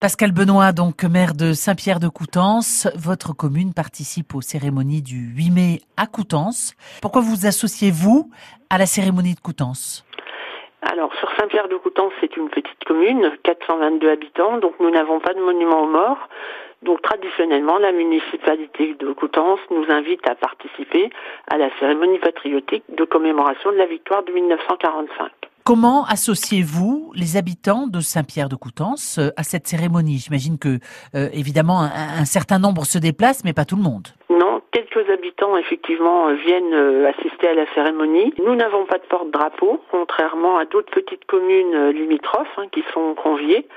Pascal Benoît, donc maire de Saint-Pierre de Coutances, votre commune participe aux cérémonies du 8 mai à Coutances. Pourquoi vous associez-vous à la cérémonie de Coutances? Alors, sur Saint-Pierre de Coutances, c'est une petite commune, 422 habitants, donc nous n'avons pas de monument aux morts. Donc, traditionnellement, la municipalité de Coutances nous invite à participer à la cérémonie patriotique de commémoration de la victoire de 1945. Comment associez-vous les habitants de Saint-Pierre de Coutances euh, à cette cérémonie? J'imagine que, euh, évidemment, un, certain nombre se déplacent, mais pas tout le monde. Non, quelques habitants, effectivement, viennent euh, assister à la cérémonie. Nous n'avons pas de porte-drapeau, contrairement à d'autres petites communes limitrophes hein, qui sont conviées.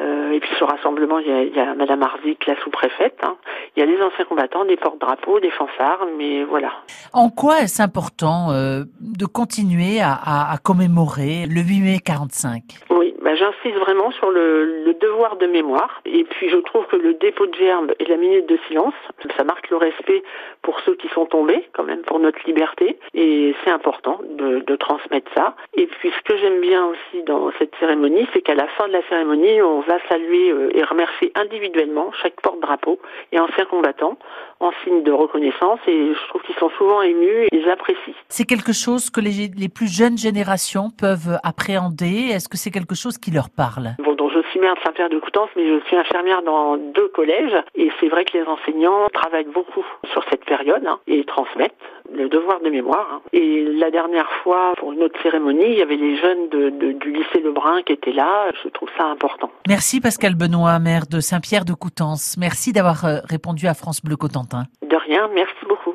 Euh, et puis ce rassemblement, il y a, il y Madame la sous-préfète. Hein. Il y a les anciens combattants, des porte-drapeaux, des fanfares, mais voilà. En quoi est-ce important euh, de continuer à, à, à, commémorer le 8 mai 45 J'insiste vraiment sur le, devoir de mémoire. Et puis je trouve que le dépôt de gerbe et la minute de silence, ça marque le respect pour ceux qui sont tombés, quand même, pour notre liberté. Et c'est important de, de transmettre ça. Et puis ce que j'aime bien aussi dans cette cérémonie, c'est qu'à la fin de la cérémonie, on va saluer euh, et remercier individuellement chaque porte-drapeau et ancien combattant en signe de reconnaissance et je trouve qu'ils sont souvent émus et ils apprécient. C'est quelque chose que les, les, plus jeunes générations peuvent appréhender Est-ce que c'est quelque chose qui leur parle Bon, donc je suis maire de Saint-Pierre de Coutances, mais je suis infirmière dans deux collèges et c'est vrai que les enseignants travaillent beaucoup sur cette période hein, et transmettent le devoir de mémoire. Hein. Et la dernière fois, pour une autre cérémonie, il y avait les jeunes de, de, du lycée Lebrun qui étaient là. Je trouve ça important. Merci Pascal Benoît, maire de Saint-Pierre de Coutances. Merci d'avoir euh, répondu à France Bleu Cotentin. De rien, merci beaucoup.